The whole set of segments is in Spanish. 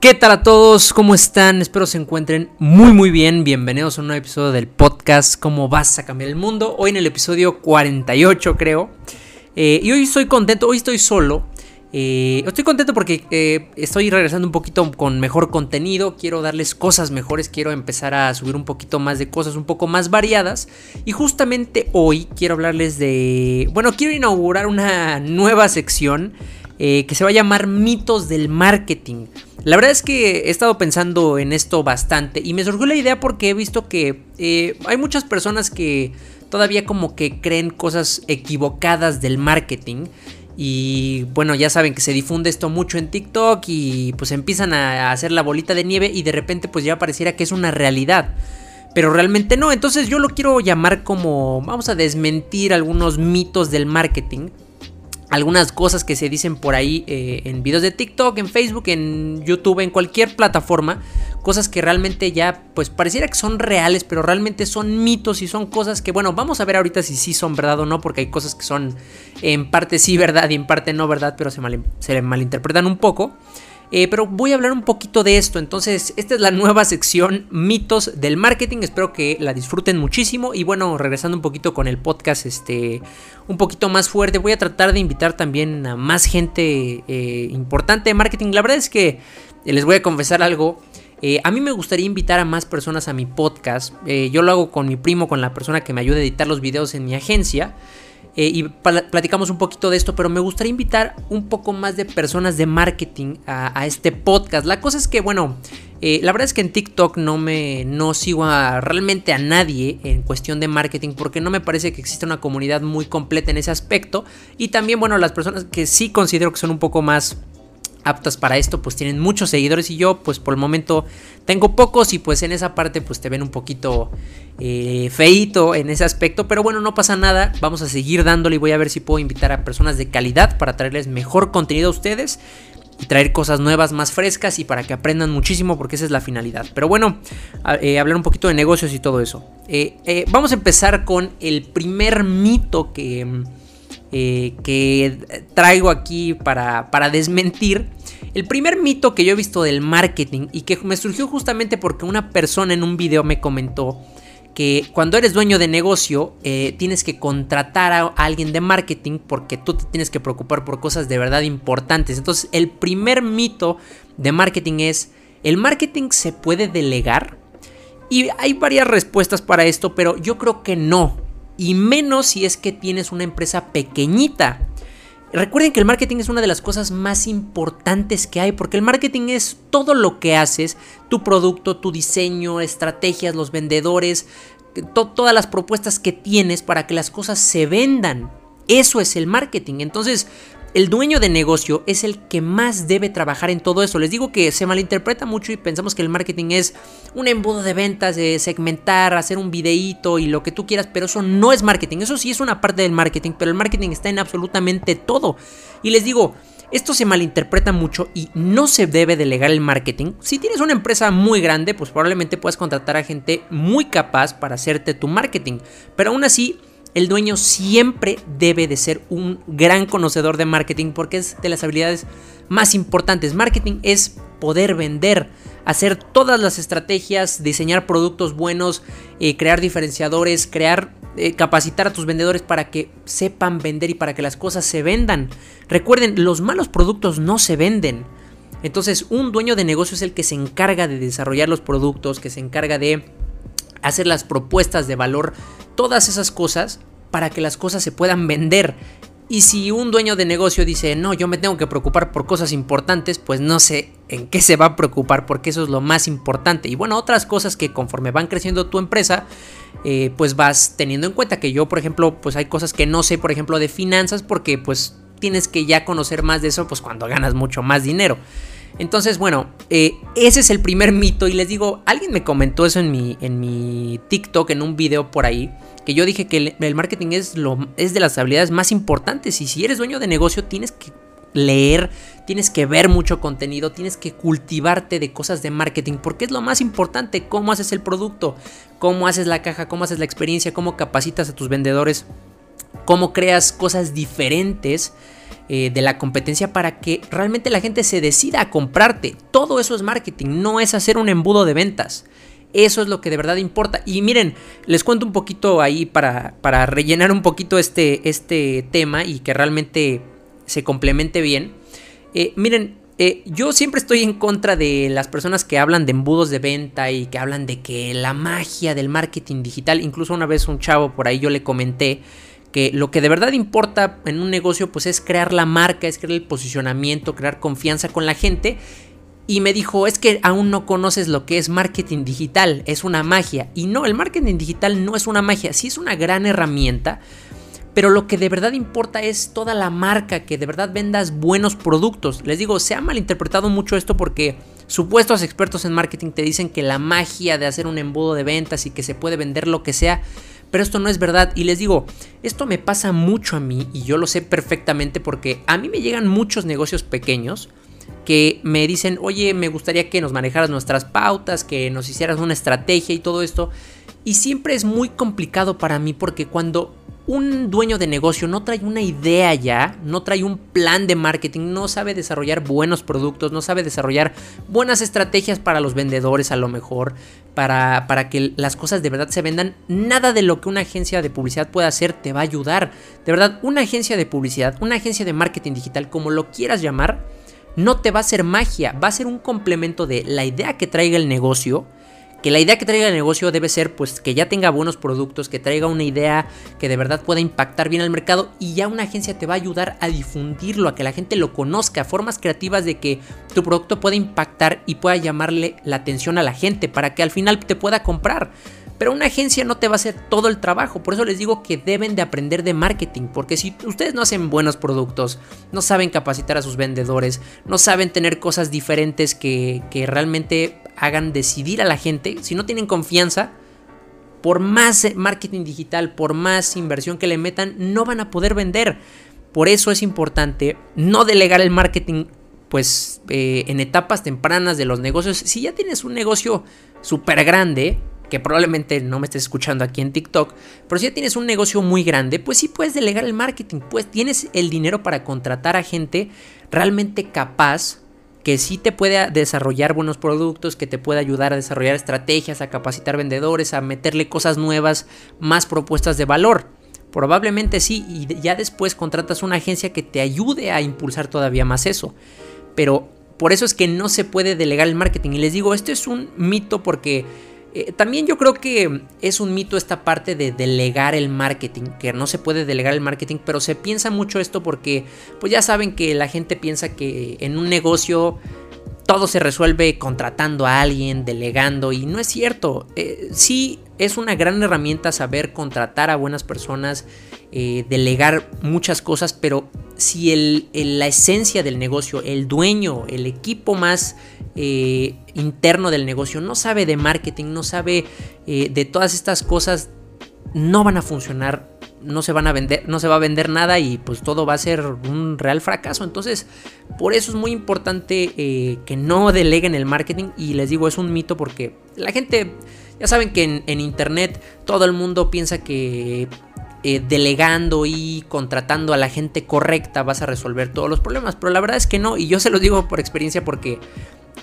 ¿Qué tal a todos? ¿Cómo están? Espero se encuentren muy muy bien. Bienvenidos a un nuevo episodio del podcast ¿Cómo vas a cambiar el mundo? Hoy en el episodio 48 creo. Eh, y hoy estoy contento, hoy estoy solo. Eh, estoy contento porque eh, estoy regresando un poquito con mejor contenido. Quiero darles cosas mejores. Quiero empezar a subir un poquito más de cosas un poco más variadas. Y justamente hoy quiero hablarles de... Bueno, quiero inaugurar una nueva sección que se va a llamar Mitos del Marketing. La verdad es que he estado pensando en esto bastante y me surgió la idea porque he visto que eh, hay muchas personas que todavía como que creen cosas equivocadas del marketing. Y bueno, ya saben que se difunde esto mucho en TikTok y pues empiezan a hacer la bolita de nieve y de repente pues ya pareciera que es una realidad. Pero realmente no, entonces yo lo quiero llamar como vamos a desmentir algunos mitos del marketing algunas cosas que se dicen por ahí eh, en videos de TikTok, en Facebook, en YouTube, en cualquier plataforma, cosas que realmente ya pues pareciera que son reales, pero realmente son mitos y son cosas que bueno, vamos a ver ahorita si sí son verdad o no, porque hay cosas que son en parte sí verdad y en parte no verdad, pero se, se malinterpretan un poco. Eh, pero voy a hablar un poquito de esto. Entonces, esta es la nueva sección mitos del marketing. Espero que la disfruten muchísimo. Y bueno, regresando un poquito con el podcast, este, un poquito más fuerte. Voy a tratar de invitar también a más gente eh, importante de marketing. La verdad es que eh, les voy a confesar algo. a mí me gustaría invitar a más personas a mi podcast. yo lo hago con mi primo, con la persona que me ayuda a editar los videos en mi agencia. Eh, y platicamos un poquito de esto, pero me gustaría invitar un poco más de personas de marketing a, este podcast. La cosa es que, bueno, eh, la verdad es que en TikTok no me no sigo realmente a nadie en cuestión de marketing porque no me parece que exista una comunidad muy completa en ese aspecto. Y también, bueno, las personas que sí considero que son un poco más aptas para esto, pues tienen muchos seguidores y yo, pues por el momento tengo pocos y pues en esa parte pues te ven un poquito eh, feito en ese aspecto, pero bueno, no pasa nada, vamos a seguir dándole y voy a ver si puedo invitar a personas de calidad para traerles mejor contenido a ustedes y traer cosas nuevas, más frescas y para que aprendan muchísimo porque esa es la finalidad. Pero bueno, eh, hablar un poquito de negocios y todo eso. Eh, vamos a empezar con el primer mito que eh, que traigo aquí para, para desmentir. El primer mito que yo he visto del marketing y que me surgió justamente porque una persona en un video me comentó que cuando eres dueño de negocio eh, tienes que contratar a alguien de marketing porque tú te tienes que preocupar por cosas de verdad importantes. Entonces el primer mito de marketing es, ¿el marketing se puede delegar? Y hay varias respuestas para esto, pero yo creo que no y menos si es que tienes una empresa pequeñita. Recuerden que el marketing es una de las cosas más importantes que hay, porque el marketing es todo lo que haces, tu producto, tu diseño, estrategias, los vendedores, todas las propuestas que tienes para que las cosas se vendan. Eso es el marketing. Entonces, el dueño de negocio es el que más debe trabajar en todo eso. Les digo que se malinterpreta mucho y pensamos que el marketing es un embudo de ventas, de segmentar, hacer un videíto y lo que tú quieras, pero eso no es marketing. Eso sí es una parte del marketing, pero el marketing está en absolutamente todo. Y les digo, esto se malinterpreta mucho y no se debe delegar el marketing. Si tienes una empresa muy grande, pues probablemente puedas contratar a gente muy capaz para hacerte tu marketing. Pero aún así, el dueño siempre debe de ser un gran conocedor de marketing porque es de las habilidades más importantes. Marketing es poder vender, hacer todas las estrategias, diseñar productos buenos, eh, crear diferenciadores, crear, eh, capacitar a tus vendedores para que sepan vender y para que las cosas se vendan. Recuerden, los malos productos no se venden. Entonces, un dueño de negocio es el que se encarga de desarrollar los productos, que se encarga de hacer las propuestas de valor, todas esas cosas para que las cosas se puedan vender. Y si un dueño de negocio dice, no, yo me tengo que preocupar por cosas importantes, pues no sé en qué se va a preocupar porque eso es lo más importante. Y bueno, otras cosas que conforme van creciendo tu empresa, eh, pues vas teniendo en cuenta que yo, por ejemplo, pues hay cosas que no sé, por ejemplo, de finanzas porque pues tienes que ya conocer más de eso, pues cuando ganas mucho más dinero. Entonces, bueno, eh, ese es el primer mito. Y les digo, alguien me comentó eso en mi, en mi TikTok, en un video por ahí. Que yo dije que el, marketing es, lo, es de las habilidades más importantes. Y si eres dueño de negocio, tienes que leer, tienes que ver mucho contenido, tienes que cultivarte de cosas de marketing, porque es lo más importante, cómo haces el producto, cómo haces la caja, cómo haces la experiencia, cómo capacitas a tus vendedores. cómo creas cosas diferentes eh, de la competencia para que realmente la gente se decida a comprarte. Todo eso es marketing, no es hacer un embudo de ventas. Eso es lo que de verdad importa. Y miren, les cuento un poquito ahí para, para rellenar un poquito este, este tema y que realmente se complemente bien. Eh, miren, eh, yo siempre estoy en contra de las personas que hablan de embudos de venta y que hablan de que la magia del marketing digital, incluso una vez un chavo por ahí yo le comenté lo que de verdad importa en un negocio pues es crear la marca, es crear el posicionamiento, crear confianza con la gente y me dijo, es que aún no conoces lo que es marketing digital, es una magia. Y no, el marketing digital no es una magia, sí es una gran herramienta, pero lo que de verdad importa es toda la marca, que de verdad vendas buenos productos. Les digo, se ha malinterpretado mucho esto porque supuestos expertos en marketing te dicen que la magia de hacer un embudo de ventas y que se puede vender lo que sea, pero esto no es verdad. Y les digo, esto me pasa mucho a mí y yo lo sé perfectamente porque a mí me llegan muchos negocios pequeños que me dicen, oye, me gustaría que nos manejaras nuestras pautas, que nos hicieras una estrategia y todo esto. Y siempre es muy complicado para mí porque cuando un dueño de negocio no trae una idea ya, no trae un plan de marketing, no sabe desarrollar buenos productos, no sabe desarrollar buenas estrategias para los vendedores a lo mejor, para, para que las cosas de verdad se vendan, nada de lo que una agencia de publicidad pueda hacer te va a ayudar. De verdad, una agencia de publicidad, una agencia de marketing digital, como lo quieras llamar, no te va a ser magia, va a ser un complemento de la idea que traiga el negocio. Que la idea que traiga el negocio debe ser pues que ya tenga buenos productos, que traiga una idea que de verdad pueda impactar bien al mercado y ya una agencia te va a ayudar a difundirlo, a que la gente lo conozca, formas creativas de que tu producto pueda impactar y pueda llamarle la atención a la gente para que al final te pueda comprar. Pero una agencia no te va a hacer todo el trabajo. Por eso les digo que deben de aprender de marketing. Porque si ustedes no hacen buenos productos, no saben capacitar a sus vendedores, no saben tener cosas diferentes que, realmente hagan decidir a la gente, si no tienen confianza, por más marketing digital, por más inversión que le metan, no van a poder vender. Por eso es importante no delegar el marketing pues eh, en etapas tempranas de los negocios. Si ya tienes un negocio súper grande, que probablemente no me estés escuchando aquí en TikTok, pero si ya tienes un negocio muy grande, pues sí puedes delegar el marketing, pues tienes el dinero para contratar a gente realmente capaz que sí te pueda desarrollar buenos productos, que te pueda ayudar a desarrollar estrategias, a capacitar vendedores, a meterle cosas nuevas, más propuestas de valor. Probablemente sí, y ya después contratas una agencia que te ayude a impulsar todavía más eso. Pero por eso es que no se puede delegar el marketing. Y les digo, esto es un mito porque eh, también yo creo que es un mito esta parte de delegar el marketing, que no se puede delegar el marketing, pero se piensa mucho esto porque pues ya saben que la gente piensa que en un negocio todo se resuelve contratando a alguien, delegando, y no es cierto. Eh, sí es una gran herramienta saber contratar a buenas personas, eh, delegar muchas cosas, pero si el, la esencia del negocio, el dueño, el equipo más eh, interno del negocio no sabe de marketing, no sabe eh, de todas estas cosas, no van a funcionar, no se van a vender, no se va a vender nada y pues todo va a ser un real fracaso. Entonces, por eso es muy importante que no deleguen el marketing y les digo, es un mito porque la gente, ya saben que en internet todo el mundo piensa que eh, delegando y contratando a la gente correcta vas a resolver todos los problemas. Pero la verdad es que no, y yo se lo digo por experiencia porque,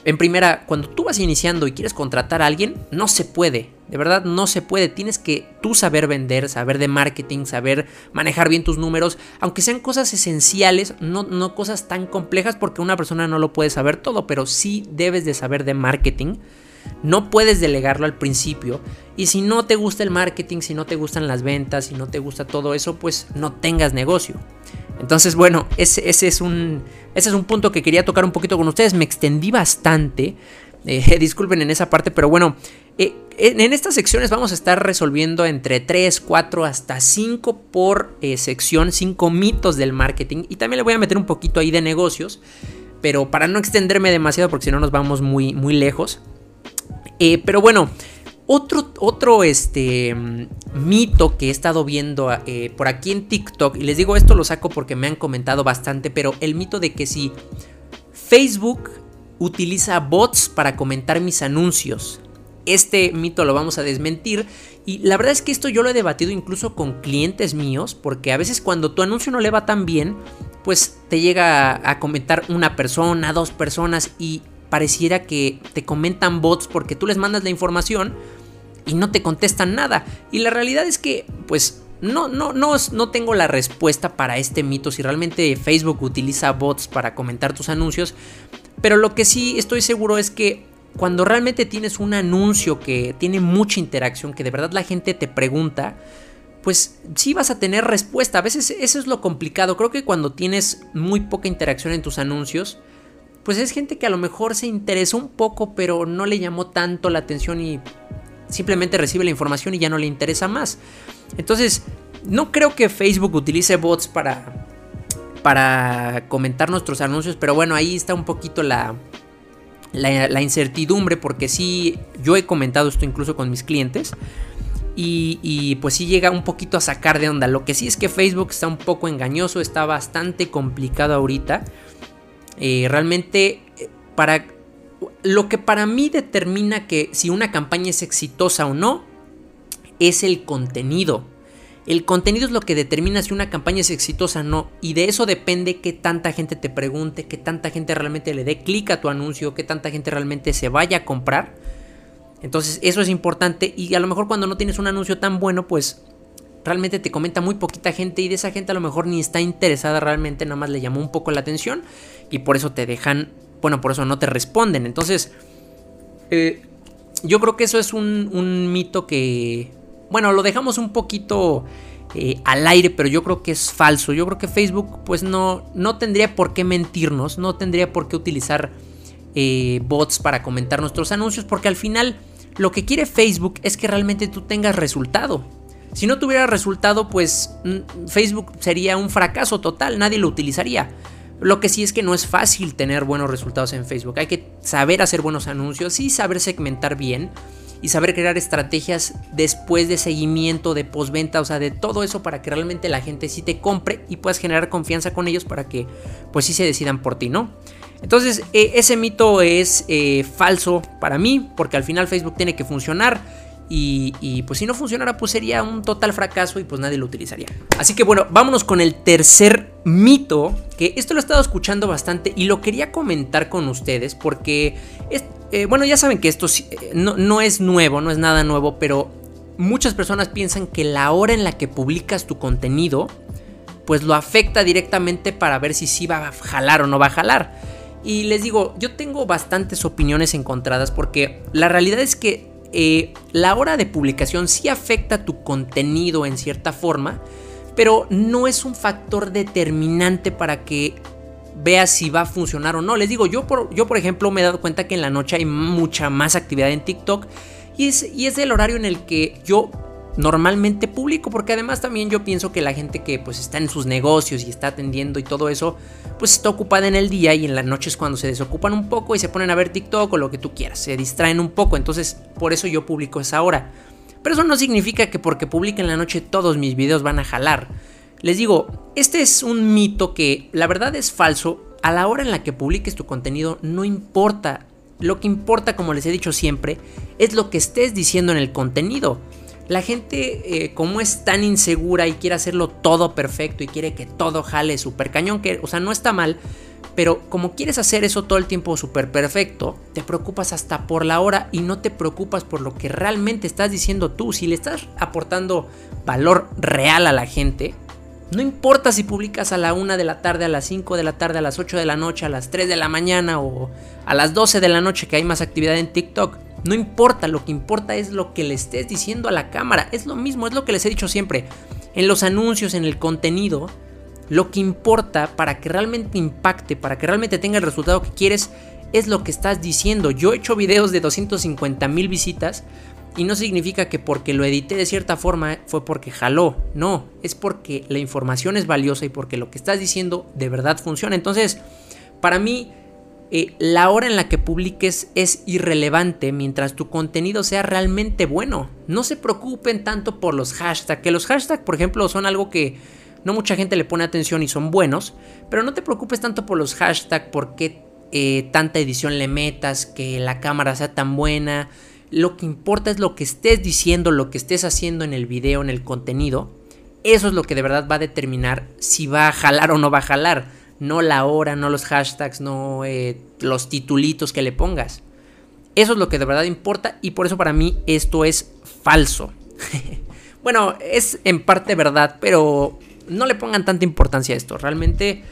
en primera, cuando tú vas iniciando y quieres contratar a alguien, no se puede. De verdad, no se puede. Tienes que tú saber vender, saber de marketing, saber manejar bien tus números, aunque sean cosas esenciales, no, no cosas tan complejas porque una persona no lo puede saber todo, pero sí debes de saber de marketing no puedes delegarlo al principio. Y si no te gusta el marketing, si no te gustan las ventas, si no te gusta todo eso, pues no tengas negocio. Entonces, bueno, ese, es, un, ese es un punto que quería tocar un poquito con ustedes. Me extendí bastante. Eh, disculpen en esa parte, pero bueno, eh, en, estas secciones vamos a estar resolviendo entre 3, 4, hasta 5 por eh, sección, 5 mitos del marketing. Y también le voy a meter un poquito ahí de negocios, pero para no extenderme demasiado, porque si no nos vamos muy, muy lejos. Pero bueno, otro, otro este, mito que he estado viendo eh, por aquí en TikTok, y les digo esto lo saco porque me han comentado bastante, pero el mito de que si Facebook utiliza bots para comentar mis anuncios, este mito lo vamos a desmentir. Y la verdad es que esto yo lo he debatido incluso con clientes míos, porque a veces cuando tu anuncio no le va tan bien, pues te llega a, comentar una persona, dos personas y pareciera que te comentan bots porque tú les mandas la información y no te contestan nada. Y la realidad es que, pues, no, no, no, no tengo la respuesta para este mito si realmente Facebook utiliza bots para comentar tus anuncios. Pero lo que sí estoy seguro es que cuando realmente tienes un anuncio que tiene mucha interacción, que de verdad la gente te pregunta, pues sí vas a tener respuesta. A veces eso es lo complicado. Creo que cuando tienes muy poca interacción en tus anuncios, pues es gente que a lo mejor se interesó un poco, pero no le llamó tanto la atención y simplemente recibe la información y ya no le interesa más. Entonces, no creo que Facebook utilice bots para, para comentar nuestros anuncios, pero bueno, ahí está un poquito la, la, incertidumbre, porque sí, yo he comentado esto incluso con mis clientes. Y, pues sí llega un poquito a sacar de onda. Lo que sí es que Facebook está un poco engañoso, está bastante complicado ahorita. Eh, realmente, eh, para lo que para mí determina que si una campaña es exitosa o no, es el contenido. El contenido es lo que determina si una campaña es exitosa o no. Y de eso depende que tanta gente te pregunte, que tanta gente realmente le dé clic a tu anuncio, que tanta gente realmente se vaya a comprar. Entonces eso es importante. Y a lo mejor cuando no tienes un anuncio tan bueno, pues realmente te comenta muy poquita gente. Y de esa gente a lo mejor ni está interesada realmente, nada más le llamó un poco la atención. Y por eso te dejan, bueno, por eso no te responden. Entonces, eh, yo creo que eso es un, mito que bueno, lo dejamos un poquito eh, al aire, pero yo creo que es falso. Yo creo que Facebook pues no, no tendría por qué mentirnos, no tendría por qué utilizar eh, bots para comentar nuestros anuncios, porque al final lo que quiere Facebook es que realmente tú tengas resultado. Si no tuviera resultado, pues mm, Facebook sería un fracaso total, nadie lo utilizaría. Lo que sí es que no es fácil tener buenos resultados en Facebook. Hay que saber hacer buenos anuncios y saber segmentar bien y saber crear estrategias después de seguimiento, de postventa, o sea, de todo eso para que realmente la gente sí te compre y puedas generar confianza con ellos para que pues sí se decidan por ti, ¿no? Entonces, eh, ese mito es eh, falso para mí, porque al final Facebook tiene que funcionar y, pues si no funcionara, pues sería un total fracaso y pues nadie lo utilizaría. Así que bueno, vámonos con el tercer mito, que esto lo he estado escuchando bastante y lo quería comentar con ustedes porque, eh, bueno, ya saben que esto eh, no, no es nuevo, no es nada nuevo, pero muchas personas piensan que la hora en la que publicas tu contenido, pues lo afecta directamente para ver si sí va a jalar o no va a jalar. Y les digo, yo tengo bastantes opiniones encontradas porque la realidad es que eh, la hora de publicación sí afecta tu contenido en cierta forma, pero no es un factor determinante para que veas si va a funcionar o no. Les digo, yo por, yo por ejemplo me he dado cuenta que en la noche hay mucha más actividad en TikTok y es, y es el horario en el que yo normalmente publico, porque además también yo pienso que la gente que pues está en sus negocios y está atendiendo y todo eso, pues está ocupada en el día y en la noche es cuando se desocupan un poco y se ponen a ver TikTok o lo que tú quieras, se distraen un poco, entonces por eso yo publico esa hora. Pero eso no significa que porque publique en la noche todos mis videos van a jalar. Les digo, este es un mito que la verdad es falso. A la hora en la que publiques tu contenido no importa. Lo que importa, como les he dicho siempre, es lo que estés diciendo en el contenido. La gente, eh, como es tan insegura y quiere hacerlo todo perfecto y quiere que todo jale súper cañón, que, o sea, no está mal, pero como quieres hacer eso todo el tiempo súper perfecto, te preocupas hasta por la hora y no te preocupas por lo que realmente estás diciendo tú. Si le estás aportando valor real a la gente, no importa si publicas a la 1 de la tarde, a las 5 de la tarde, a las 8 de la noche, a las 3 de la mañana o a las 12 de la noche que hay más actividad en TikTok. No importa, lo que importa es lo que le estés diciendo a la cámara. Es lo mismo, es lo que les he dicho siempre. En los anuncios, en el contenido, lo que importa para que realmente impacte, para que realmente tenga el resultado que quieres, es lo que estás diciendo. Yo he hecho videos de 250 mil visitas y no significa que porque lo edité de cierta forma fue porque jaló. No, es porque la información es valiosa y porque lo que estás diciendo de verdad funciona. Entonces, para mí eh, la hora en la que publiques es irrelevante mientras tu contenido sea realmente bueno. No se preocupen tanto por los hashtags, que los hashtags, por ejemplo, son algo que no mucha gente le pone atención y son buenos, pero no te preocupes tanto por los hashtags, por qué eh, tanta edición le metas, que la cámara sea tan buena. Lo que importa es lo que estés diciendo, lo que estés haciendo en el video, en el contenido. Eso es lo que de verdad va a determinar si va a jalar o no va a jalar. No la hora, no los hashtags, no eh, los titulitos que le pongas. Eso es lo que de verdad importa y por eso para mí esto es falso. bueno, es en parte verdad, pero no le pongan tanta importancia a esto. Realmente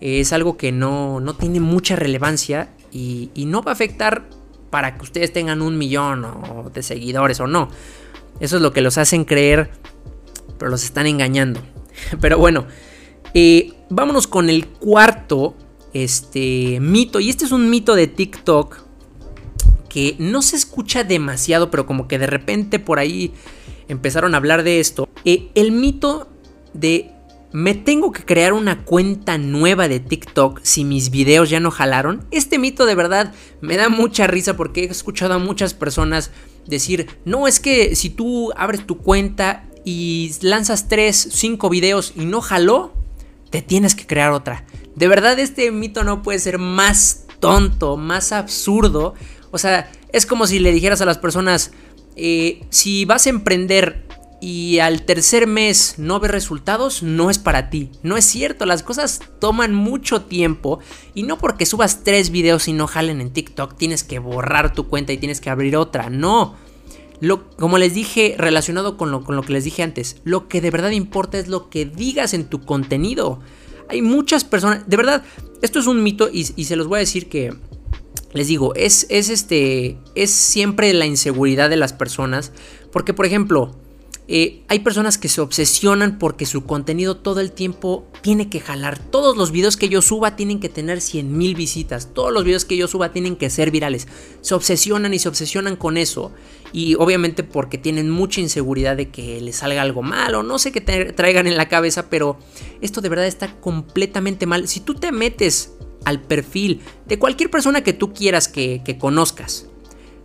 es algo que no, no tiene mucha relevancia y, no va a afectar para que ustedes tengan un millón de seguidores o no. Eso es lo que los hacen creer, pero los están engañando. Pero bueno, eh, vámonos con el cuarto este, mito. Y este es un mito de TikTok que no se escucha demasiado, pero como que de repente por ahí empezaron a hablar de esto. Eh, el mito de ¿Me tengo que crear una cuenta nueva de TikTok si mis videos ya no jalaron? Este mito de verdad me da mucha risa porque he escuchado a muchas personas decir, no, es que si tú abres tu cuenta y lanzas 3, 5 videos y no jaló, te tienes que crear otra. De verdad este mito no puede ser más tonto, más absurdo. O sea, es como si le dijeras a las personas, eh, si vas a emprender y al tercer mes no ves resultados, no es para ti. No es cierto, las cosas toman mucho tiempo y no porque subas tres videos y no jalen en TikTok tienes que borrar tu cuenta y tienes que abrir otra. No. Lo, como les dije, relacionado con lo, con lo que les dije antes, lo que de verdad importa es lo que digas en tu contenido. Hay muchas personas, de verdad, esto es un mito y, y se los voy a decir que, les digo, es, es, este, es siempre la inseguridad de las personas. Porque, por ejemplo, eh, hay personas que se obsesionan porque su contenido todo el tiempo tiene que jalar. Todos los videos que yo suba tienen que tener 100 mil visitas. Todos los videos que yo suba tienen que ser virales. Se obsesionan y se obsesionan con eso. Y obviamente porque tienen mucha inseguridad de que les salga algo mal o no sé qué traigan en la cabeza. Pero esto de verdad está completamente mal. Si tú te metes al perfil de cualquier persona que tú quieras que, conozcas,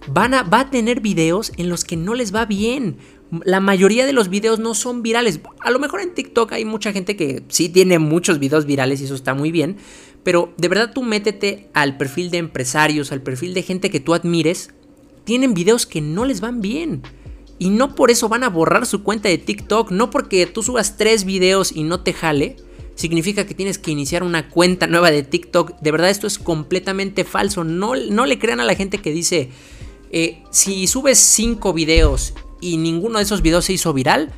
van a, va a tener videos en los que no les va bien la mayoría de los videos no son virales. A lo mejor en TikTok hay mucha gente que sí tiene muchos videos virales y eso está muy bien. Pero de verdad tú métete al perfil de empresarios, al perfil de gente que tú admires. Tienen videos que no les van bien. Y no por eso van a borrar su cuenta de TikTok. No porque tú subas tres videos y no te jale. Significa que tienes que iniciar una cuenta nueva de TikTok. De verdad esto es completamente falso. No, no le crean a la gente que dice... Eh, si subes cinco videos y ninguno de esos videos se hizo viral,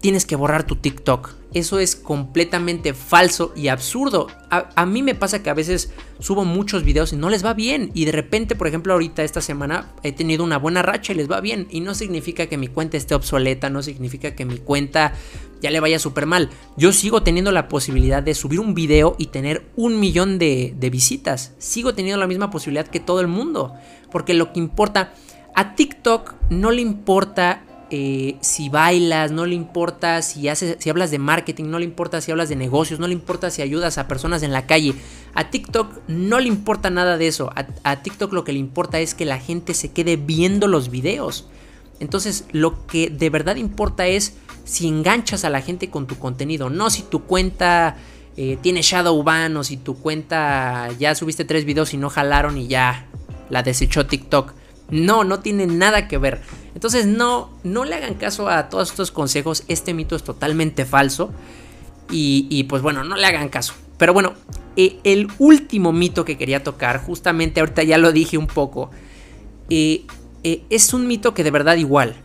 tienes que borrar tu TikTok. Eso es completamente falso y absurdo. A, mí me pasa que a veces subo muchos videos y no les va bien. Y de repente, por ejemplo, ahorita esta semana he tenido una buena racha y les va bien. Y no significa que mi cuenta esté obsoleta, no significa que mi cuenta ya le vaya súper mal. Yo sigo teniendo la posibilidad de subir un video y tener un millón de, de visitas. Sigo teniendo la misma posibilidad que todo el mundo. Porque lo que importa a TikTok no le importa eh, si bailas, no le importa si, haces, si hablas de marketing, no le importa si hablas de negocios, no le importa si ayudas a personas en la calle. A TikTok no le importa nada de eso. A, TikTok lo que le importa es que la gente se quede viendo los videos. Entonces lo que de verdad importa es si enganchas a la gente con tu contenido, no si tu cuenta eh, tiene shadow ban o si tu cuenta ya subiste tres videos y no jalaron y ya la desechó TikTok. No, no tiene nada que ver. Entonces no, no le hagan caso a todos estos consejos. Este mito es totalmente falso. Y, pues bueno, no le hagan caso. Pero bueno, eh, el último mito que quería tocar, justamente ahorita ya lo dije un poco, eh, eh, es un mito que de verdad igual.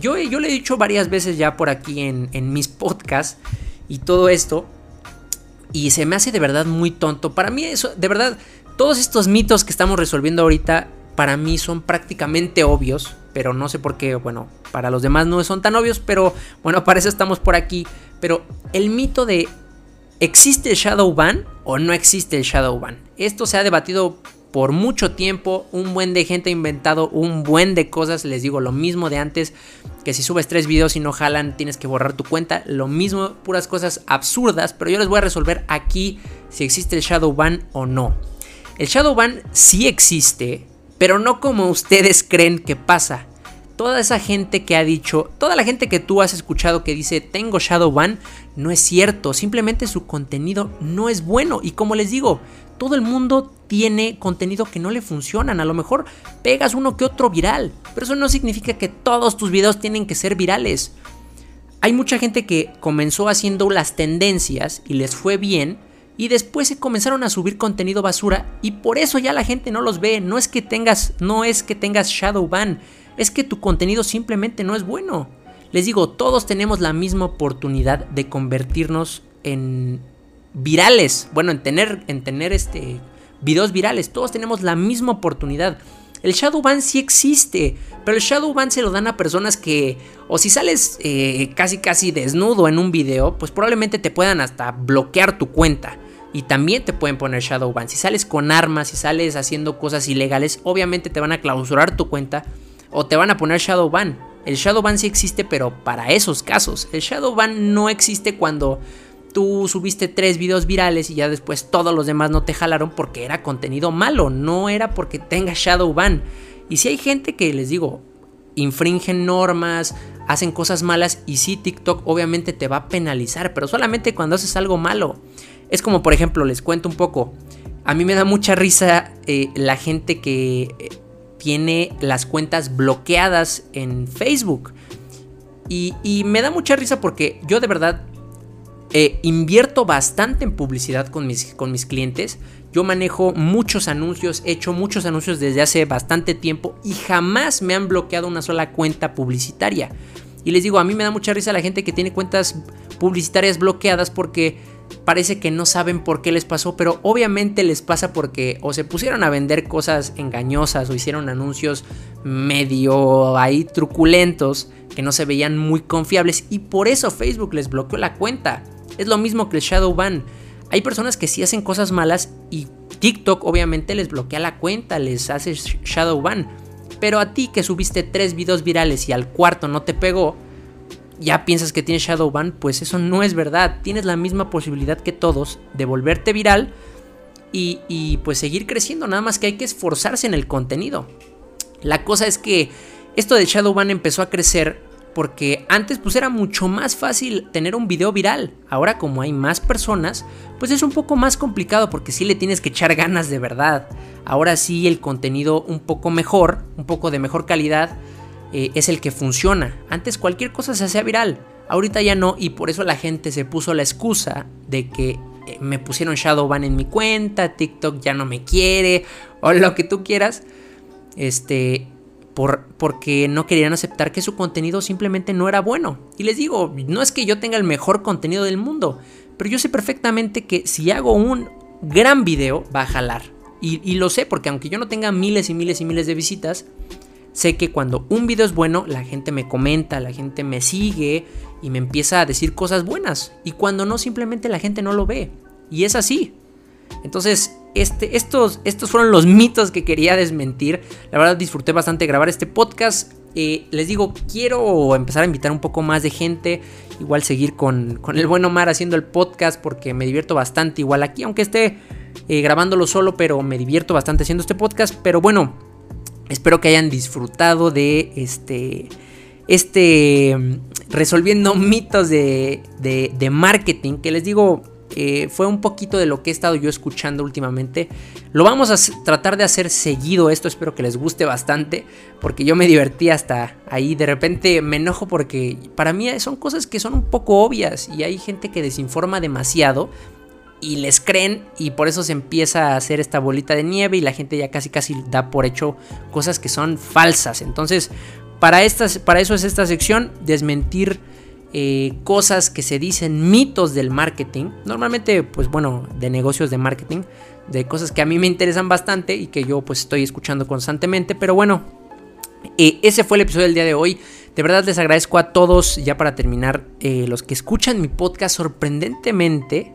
yo, yo le he dicho varias veces ya por aquí en, en mis podcasts y todo esto. Y se me hace de verdad muy tonto. Para mí eso, de verdad, todos estos mitos que estamos resolviendo ahorita para mí son prácticamente obvios, pero no sé por qué, bueno, para los demás no son tan obvios, pero bueno, para eso estamos por aquí. Pero el mito de ¿existe el Shadow Ban o no existe el Shadow Ban? Esto se ha debatido por mucho tiempo, un buen de gente ha inventado un buen de cosas, les digo lo mismo de antes, que si subes tres videos y no jalan tienes que borrar tu cuenta, lo mismo, puras cosas absurdas, pero yo les voy a resolver aquí si existe el Shadow Ban o no. El Shadow Ban sí existe, pero no como ustedes creen que pasa. toda esa gente que ha dicho, toda la gente que tú has escuchado que dice tengo Shadow Ban, no es cierto, simplemente su contenido no es bueno y como les digo, todo el mundo tiene contenido que no le funcionan, a lo mejor pegas uno que otro viral, pero eso no significa que todos tus videos tienen que ser virales. Hay mucha gente que comenzó haciendo las tendencias y les fue bien, y después se comenzaron a subir contenido basura y por eso ya la gente no los ve. No es que tengas, no es que tengas shadow ban, es que tu contenido simplemente no es bueno. Les digo, todos tenemos la misma oportunidad de convertirnos en virales. Bueno, en tener, en tener este, videos virales. Todos tenemos la misma oportunidad. El shadow ban sí existe, pero el shadow ban se lo dan a personas que, o si sales eh, casi casi desnudo en un video, pues probablemente te puedan hasta bloquear tu cuenta. Y también te pueden poner shadow ban. Si sales con armas, si sales haciendo cosas ilegales, obviamente te van a clausurar tu cuenta o te van a poner shadow ban. El shadow ban sí existe, pero para esos casos. El shadow ban no existe cuando tú subiste tres videos virales y ya después todos los demás no te jalaron porque era contenido malo, no era porque tenga shadow ban. Y si hay gente que les digo, infringen normas, hacen cosas malas y sí TikTok obviamente te va a penalizar, pero solamente cuando haces algo malo. Es como por ejemplo, les cuento un poco, a mí me da mucha risa eh, la gente que eh, tiene las cuentas bloqueadas en Facebook. Y, me da mucha risa porque yo de verdad eh, invierto bastante en publicidad con mis, con mis clientes. Yo manejo muchos anuncios, he hecho muchos anuncios desde hace bastante tiempo y jamás me han bloqueado una sola cuenta publicitaria. Y les digo, a mí me da mucha risa la gente que tiene cuentas publicitarias bloqueadas porque parece que no saben por qué les pasó, pero obviamente les pasa porque o se pusieron a vender cosas engañosas o hicieron anuncios medio ahí truculentos que no se veían muy confiables y por eso Facebook les bloqueó la cuenta. Es lo mismo que el Shadow Ban. Hay personas que sí hacen cosas malas y TikTok obviamente les bloquea la cuenta, les hace Shadow Ban. Pero a ti que subiste tres videos virales y al cuarto no te pegó, ya piensas que tienes Shadowban, pues eso no es verdad. Tienes la misma posibilidad que todos de volverte viral y, pues seguir creciendo. Nada más que hay que esforzarse en el contenido. La cosa es que esto de Shadowban empezó a crecer porque antes pues era mucho más fácil tener un video viral. Ahora como hay más personas, pues es un poco más complicado porque sí le tienes que echar ganas de verdad. Ahora sí el contenido un poco mejor, un poco de mejor calidad eh, es el que funciona. Antes cualquier cosa se hacía viral, ahorita ya no y por eso la gente se puso la excusa de que eh, me pusieron Shadowban en mi cuenta, TikTok ya no me quiere o lo que tú quieras. Este, por, porque no querían aceptar que su contenido simplemente no era bueno. Y les digo, no es que yo tenga el mejor contenido del mundo, pero yo sé perfectamente que si hago un gran video va a jalar. Y, y, lo sé porque aunque yo no tenga miles y miles y miles de visitas, sé que cuando un video es bueno, la gente me comenta, la gente me sigue y me empieza a decir cosas buenas. Y cuando no, simplemente la gente no lo ve. Y es así. Entonces, este, estos, estos fueron los mitos que quería desmentir. La verdad disfruté bastante grabar este podcast. Eh, les digo, quiero empezar a invitar un poco más de gente. Igual seguir con, con, el buen Omar haciendo el podcast porque me divierto bastante. Igual aquí, aunque esté eh, grabándolo solo, pero me divierto bastante haciendo este podcast. Pero bueno, Espero que hayan disfrutado de este, este, resolviendo mitos de, de, marketing, que les digo, eh, fue un poquito de lo que he estado yo escuchando últimamente. Lo vamos a tratar de hacer seguido esto, espero que les guste bastante, porque yo me divertí hasta ahí. De repente me enojo porque para mí son cosas que son un poco obvias y hay gente que desinforma demasiado y les creen y por eso se empieza a hacer esta bolita de nieve y la gente ya casi casi da por hecho cosas que son falsas. Entonces, para, estas, para eso es esta sección, desmentir eh, cosas que se dicen mitos del marketing. Normalmente, pues bueno, de negocios de marketing, de cosas que a mí me interesan bastante y que yo pues estoy escuchando constantemente. Pero bueno, eh, ese fue el episodio del día de hoy. De verdad les agradezco a todos, ya para terminar, eh, los que escuchan mi podcast sorprendentemente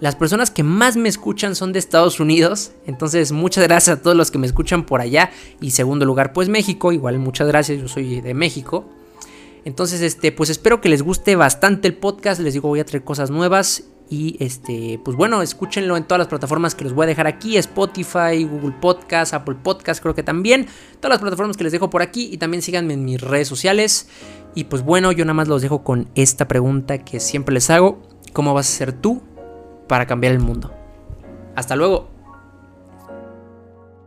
las personas que más me escuchan son de Estados Unidos, entonces muchas gracias a todos los que me escuchan por allá. Y segundo lugar, pues México, igual muchas gracias, yo soy de México. Entonces, este, pues espero que les guste bastante el podcast, les digo, voy a traer cosas nuevas Y este, pues bueno, escúchenlo en todas las plataformas que les voy a dejar aquí: Spotify, Google Podcast, Apple Podcast, creo que también. Todas las plataformas que les dejo por aquí. Y también síganme en mis redes sociales. Y pues bueno, yo nada más los dejo con esta pregunta que siempre les hago: ¿Cómo vas a ser tú para cambiar el mundo? Hasta luego.